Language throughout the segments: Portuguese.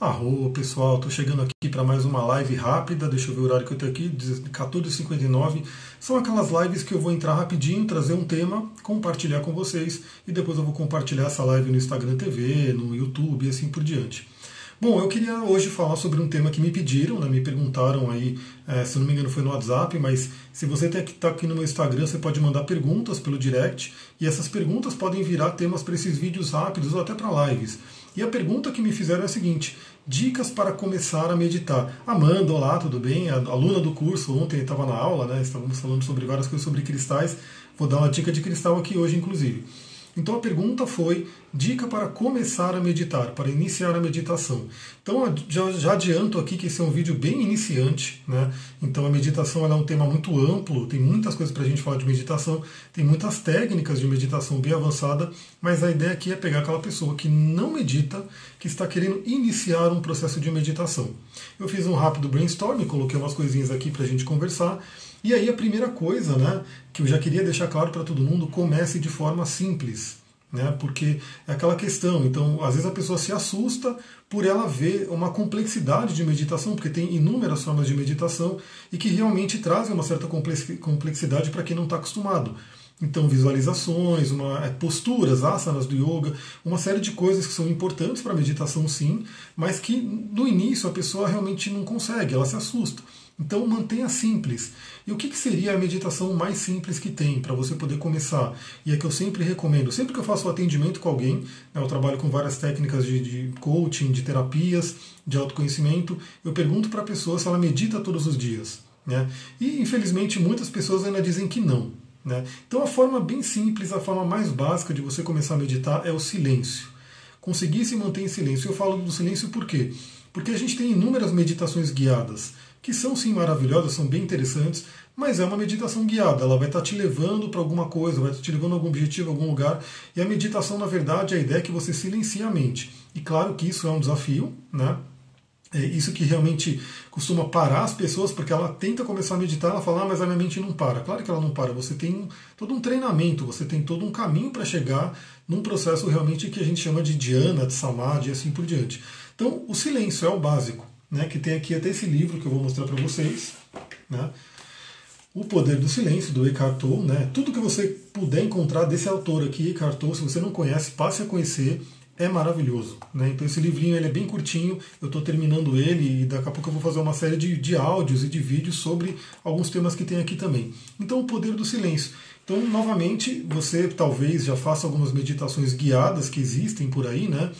Arro, pessoal, estou chegando aqui para mais uma live rápida. Deixa eu ver o horário que eu tenho aqui, 14h59. São aquelas lives que eu vou entrar rapidinho, trazer um tema, compartilhar com vocês e depois eu vou compartilhar essa live no Instagram TV, no YouTube e assim por diante. Bom, eu queria hoje falar sobre um tema que me pediram, né, me perguntaram aí, é, se não me engano foi no WhatsApp, mas se você está aqui no meu Instagram, você pode mandar perguntas pelo direct e essas perguntas podem virar temas para esses vídeos rápidos ou até para lives. E a pergunta que me fizeram é a seguinte: dicas para começar a meditar. Amanda, olá, tudo bem? A aluna do curso, ontem estava na aula, né? Estávamos falando sobre várias coisas sobre cristais. Vou dar uma dica de cristal aqui hoje, inclusive. Então a pergunta foi dica para começar a meditar, para iniciar a meditação. Então já, já adianto aqui que esse é um vídeo bem iniciante, né? Então a meditação é um tema muito amplo, tem muitas coisas para a gente falar de meditação, tem muitas técnicas de meditação bem avançada, mas a ideia aqui é pegar aquela pessoa que não medita, que está querendo iniciar um processo de meditação. Eu fiz um rápido brainstorm, coloquei umas coisinhas aqui para a gente conversar. E aí a primeira coisa, né, que eu já queria deixar claro para todo mundo, comece de forma simples, né, porque é aquela questão. Então, às vezes a pessoa se assusta por ela ver uma complexidade de meditação, porque tem inúmeras formas de meditação e que realmente trazem uma certa complexidade para quem não está acostumado. Então, visualizações, uma, é, posturas, asanas do yoga, uma série de coisas que são importantes para a meditação, sim, mas que no início a pessoa realmente não consegue, ela se assusta. Então mantenha simples. E o que, que seria a meditação mais simples que tem para você poder começar? E é que eu sempre recomendo, sempre que eu faço atendimento com alguém, né, eu trabalho com várias técnicas de, de coaching, de terapias, de autoconhecimento, eu pergunto para a pessoa se ela medita todos os dias. Né? E infelizmente muitas pessoas ainda dizem que não. Né? Então a forma bem simples, a forma mais básica de você começar a meditar é o silêncio. Conseguir se manter em silêncio. Eu falo do silêncio por quê? Porque a gente tem inúmeras meditações guiadas que são sim maravilhosas, são bem interessantes, mas é uma meditação guiada, ela vai estar te levando para alguma coisa, vai te levando a algum objetivo, a algum lugar. E a meditação, na verdade, a ideia é que você silencie a mente. E claro que isso é um desafio, né? É isso que realmente costuma parar as pessoas, porque ela tenta começar a meditar, ela fala, ah, mas a minha mente não para. Claro que ela não para, você tem todo um treinamento, você tem todo um caminho para chegar num processo realmente que a gente chama de dhyana, de samadhi e assim por diante. Então, o silêncio é o básico né, que tem aqui até esse livro que eu vou mostrar para vocês. Né, o Poder do Silêncio, do Eckhart Tolle. Né, tudo que você puder encontrar desse autor aqui, Eckhart Tolle, se você não conhece, passe a conhecer. É maravilhoso. Né? Então esse livrinho ele é bem curtinho, eu estou terminando ele e daqui a pouco eu vou fazer uma série de, de áudios e de vídeos sobre alguns temas que tem aqui também. Então o poder do silêncio. Então, novamente, você talvez já faça algumas meditações guiadas que existem por aí, né?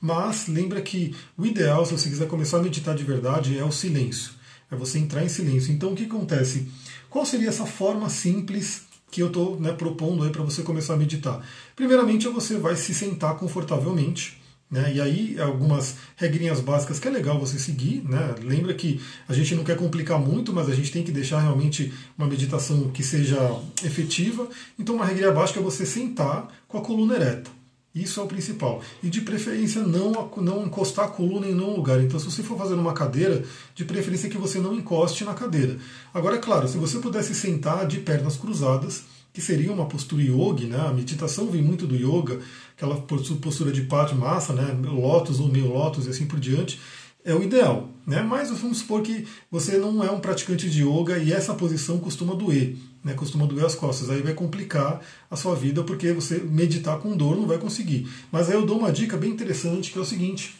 Mas lembra que o ideal, se você quiser começar a meditar de verdade, é o silêncio. É você entrar em silêncio. Então o que acontece? Qual seria essa forma simples que eu estou né, propondo aí para você começar a meditar? Primeiramente, você vai se sentar confortavelmente. Né? E aí, algumas regrinhas básicas que é legal você seguir. Né? Lembra que a gente não quer complicar muito, mas a gente tem que deixar realmente uma meditação que seja efetiva. Então, uma regra básica é você sentar com a coluna ereta. Isso é o principal. E de preferência não, não encostar a coluna em nenhum lugar. Então, se você for fazer uma cadeira, de preferência que você não encoste na cadeira. Agora, é claro, se você pudesse sentar de pernas cruzadas, que seria uma postura yogi, né? A meditação vem muito do yoga, aquela postura de Padmasa, né? Lótus ou meio lótus e assim por diante é o ideal. Né? Mas vamos supor que você não é um praticante de yoga e essa posição costuma doer, né? costuma doer as costas. Aí vai complicar a sua vida porque você meditar com dor não vai conseguir. Mas aí eu dou uma dica bem interessante que é o seguinte: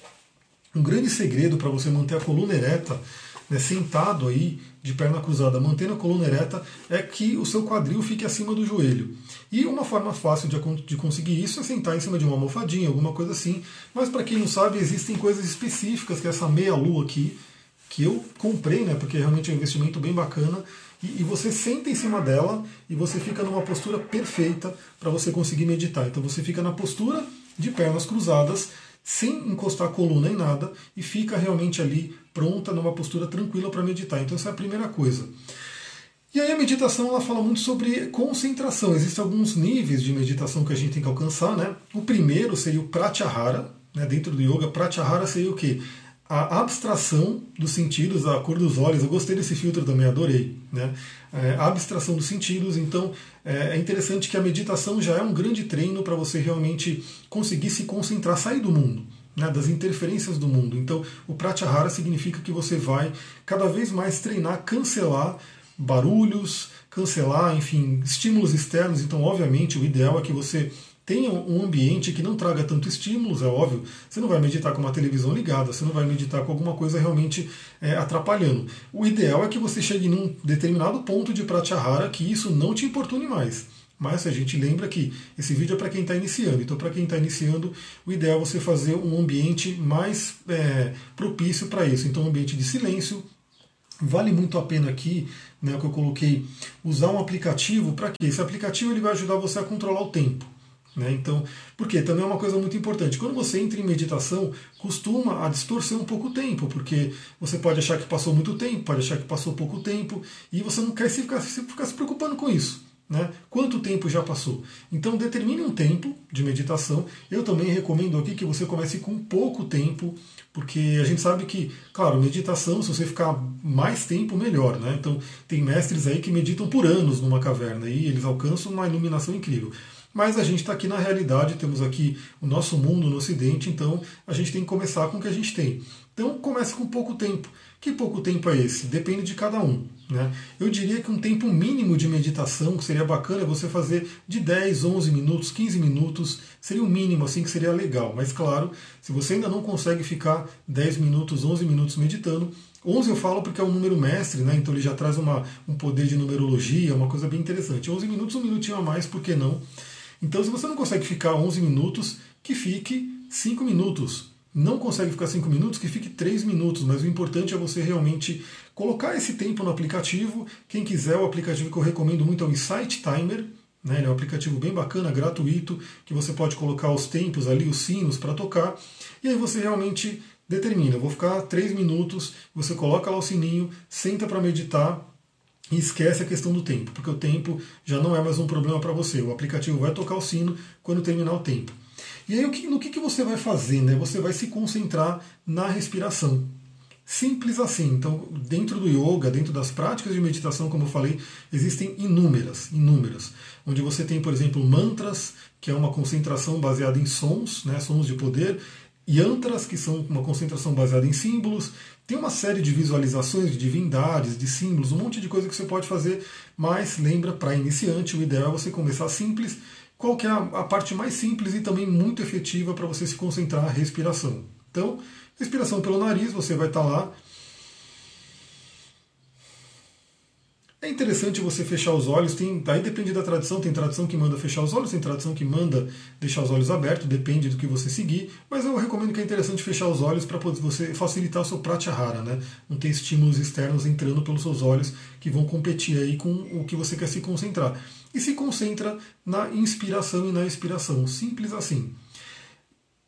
um grande segredo para você manter a coluna ereta né, sentado aí, de perna cruzada, mantendo a coluna ereta, é que o seu quadril fique acima do joelho. E uma forma fácil de, de conseguir isso é sentar em cima de uma almofadinha, alguma coisa assim. Mas para quem não sabe, existem coisas específicas, que essa meia-lua aqui, que eu comprei, né, porque realmente é um investimento bem bacana. E, e você senta em cima dela e você fica numa postura perfeita para você conseguir meditar. Então você fica na postura de pernas cruzadas, sem encostar a coluna em nada e fica realmente ali pronta numa postura tranquila para meditar. Então essa é a primeira coisa. E aí a meditação ela fala muito sobre concentração. Existem alguns níveis de meditação que a gente tem que alcançar, né? O primeiro seria o pratyahara, né? Dentro do yoga, pratyahara seria o quê? A abstração dos sentidos, a cor dos olhos. Eu gostei desse filtro também, adorei, né? É, a abstração dos sentidos. Então é, é interessante que a meditação já é um grande treino para você realmente conseguir se concentrar, sair do mundo. né, das interferências do mundo. Então, o Pratyahara significa que você vai cada vez mais treinar, cancelar barulhos, cancelar, enfim, estímulos externos. Então, obviamente, o ideal é que você tenha um ambiente que não traga tanto estímulos, é óbvio. Você não vai meditar com uma televisão ligada, você não vai meditar com alguma coisa realmente é, atrapalhando. O ideal é que você chegue num determinado ponto de pratyahara que isso não te importune mais. Mas a gente lembra que esse vídeo é para quem está iniciando. Então, para quem está iniciando, o ideal é você fazer um ambiente mais é, propício para isso. Então, um ambiente de silêncio. Vale muito a pena aqui, né, que eu coloquei, usar um aplicativo para quê? Esse aplicativo ele vai ajudar você a controlar o tempo. Né? Então, porque também é uma coisa muito importante. Quando você entra em meditação, costuma a distorcer um pouco o tempo, porque você pode achar que passou muito tempo, pode achar que passou pouco tempo, e você não quer se ficar, se, ficar se preocupando com isso. Né? Quanto tempo já passou? Então determine um tempo de meditação. Eu também recomendo aqui que você comece com pouco tempo, porque a gente sabe que, claro, meditação, se você ficar mais tempo, melhor. Né? Então tem mestres aí que meditam por anos numa caverna e eles alcançam uma iluminação incrível. Mas a gente está aqui na realidade, temos aqui o nosso mundo no Ocidente, então a gente tem que começar com o que a gente tem. Então comece com pouco tempo. Que pouco tempo é esse? Depende de cada um. Né? Eu diria que um tempo mínimo de meditação que seria bacana é você fazer de 10, 11 minutos, 15 minutos, seria o mínimo assim que seria legal. Mas claro, se você ainda não consegue ficar 10 minutos, 11 minutos meditando, 11 eu falo porque é um número mestre, né? então ele já traz uma, um poder de numerologia, uma coisa bem interessante. 11 minutos, um minutinho a mais, por que não? Então, se você não consegue ficar 11 minutos, que fique 5 minutos. Não consegue ficar 5 minutos, que fique 3 minutos. Mas o importante é você realmente colocar esse tempo no aplicativo. Quem quiser, o aplicativo que eu recomendo muito é o Insight Timer. Né? Ele é um aplicativo bem bacana, gratuito, que você pode colocar os tempos ali, os sinos para tocar. E aí você realmente determina, vou ficar 3 minutos, você coloca lá o sininho, senta para meditar, e esquece a questão do tempo, porque o tempo já não é mais um problema para você. O aplicativo vai tocar o sino quando terminar o tempo. E aí no que, que você vai fazer? Né? Você vai se concentrar na respiração. Simples assim. Então, dentro do yoga, dentro das práticas de meditação, como eu falei, existem inúmeras, inúmeras. Onde você tem, por exemplo, mantras, que é uma concentração baseada em sons, né, sons de poder, yantras, que são uma concentração baseada em símbolos, tem uma série de visualizações de divindades, de símbolos, um monte de coisa que você pode fazer, mas lembra, para iniciante, o ideal é você começar simples. Qual que é a, parte mais simples e também muito efetiva para você se concentrar a respiração? Então, respiração pelo nariz, você vai estar tá lá É interessante você fechar os olhos, tem, aí depende da tradição, tem tradição que manda fechar os olhos, tem tradição que manda deixar os olhos abertos, depende do que você seguir, mas eu recomendo que é interessante fechar os olhos para você facilitar o seu pratyahara, né? Não tem estímulos externos entrando pelos seus olhos que vão competir aí com o que você quer se concentrar. E se concentra na inspiração e na expiração, simples assim.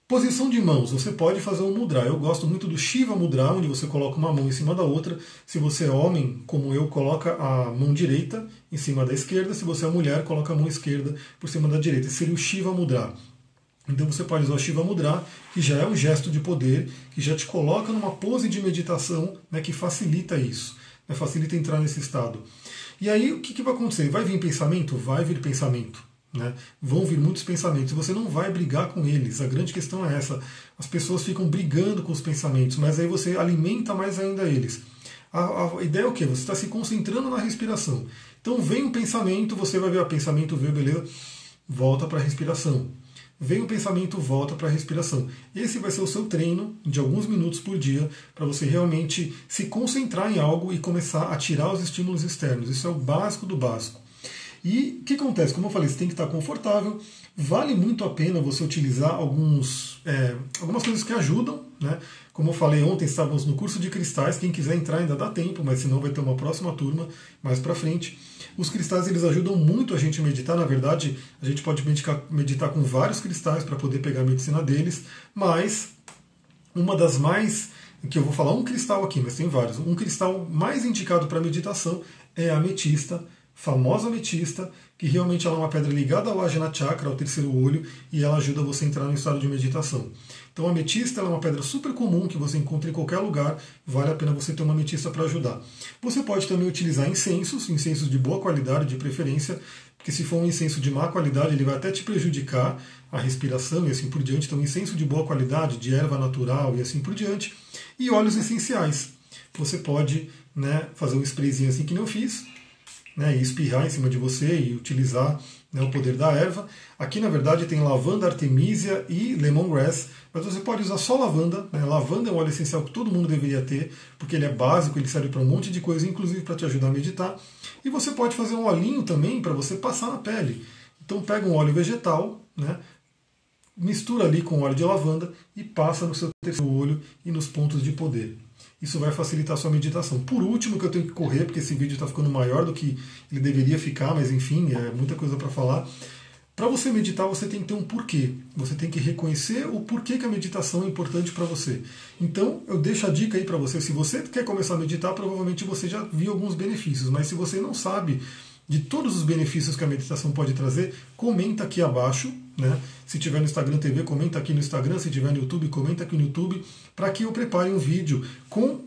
Posição de mãos, você pode fazer um mudra. Eu gosto muito do Shiva Mudra, onde você coloca uma mão em cima da outra. Se você é homem, como eu, coloca a mão direita em cima da esquerda. Se você é mulher, coloca a mão esquerda por cima da direita. Esse seria o Shiva Mudra. Então você pode usar o Shiva Mudra, que já é um gesto de poder, que já te coloca numa pose de meditação né, que facilita isso, né, facilita entrar nesse estado. E aí o que, que vai acontecer? Vai vir pensamento? Vai vir pensamento. Né? Vão vir muitos pensamentos, você não vai brigar com eles. A grande questão é essa: as pessoas ficam brigando com os pensamentos, mas aí você alimenta mais ainda eles. A, a ideia é o que? Você está se concentrando na respiração. Então vem um pensamento, você vai ver o pensamento, veio, beleza? Volta para a respiração. Vem o pensamento, volta para a respiração. Esse vai ser o seu treino de alguns minutos por dia para você realmente se concentrar em algo e começar a tirar os estímulos externos. Isso é o básico do básico. E o que acontece? Como eu falei, você tem que estar confortável. Vale muito a pena você utilizar alguns, é, algumas coisas que ajudam. Né? Como eu falei ontem, estávamos no curso de cristais. Quem quiser entrar ainda dá tempo, mas senão vai ter uma próxima turma mais para frente. Os cristais eles ajudam muito a gente a meditar. Na verdade, a gente pode meditar, meditar com vários cristais para poder pegar a medicina deles, mas uma das mais que eu vou falar um cristal aqui, mas tem vários. Um cristal mais indicado para meditação é a ametista famosa ametista, que realmente ela é uma pedra ligada ao Ajna Chakra, ao terceiro olho, e ela ajuda você a entrar no estado de meditação. Então a ametista é uma pedra super comum que você encontra em qualquer lugar, vale a pena você ter uma ametista para ajudar. Você pode também utilizar incensos, incensos de boa qualidade, de preferência. porque se for um incenso de má qualidade, ele vai até te prejudicar a respiração e assim por diante. Então, incenso de boa qualidade, de erva natural e assim por diante. E óleos essenciais. Você pode né, fazer um sprayzinho assim que eu fiz, né, e espirrar em cima de você e utilizar né, o poder da erva. Aqui, na verdade, tem lavanda, artemisia e lemongrass, mas você pode usar só lavanda. Né? Lavanda é um óleo essencial que todo mundo deveria ter, porque ele é básico, ele serve para um monte de coisa, inclusive para te ajudar a meditar. E você pode fazer um olhinho também para você passar na pele. Então pega um óleo vegetal, né, mistura ali com óleo de lavanda e passa no seu terceiro olho e nos pontos de poder. Isso vai facilitar a sua meditação. Por último, que eu tenho que correr, porque esse vídeo está ficando maior do que ele deveria ficar, mas enfim, é muita coisa para falar. Para você meditar, você tem que ter um porquê. Você tem que reconhecer o porquê que a meditação é importante para você. Então, eu deixo a dica aí para você. Se você quer começar a meditar, provavelmente você já viu alguns benefícios. Mas se você não sabe de todos os benefícios que a meditação pode trazer, comenta aqui abaixo. Né? Se tiver no Instagram TV, comenta aqui no Instagram. Se tiver no YouTube, comenta aqui no YouTube, para que eu prepare um vídeo com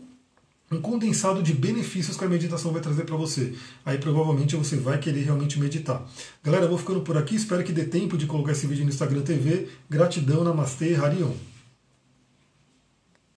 um condensado de benefícios que a meditação vai trazer para você. Aí provavelmente você vai querer realmente meditar. Galera, eu vou ficando por aqui. Espero que dê tempo de colocar esse vídeo no Instagram TV. Gratidão, Namastê, Harion.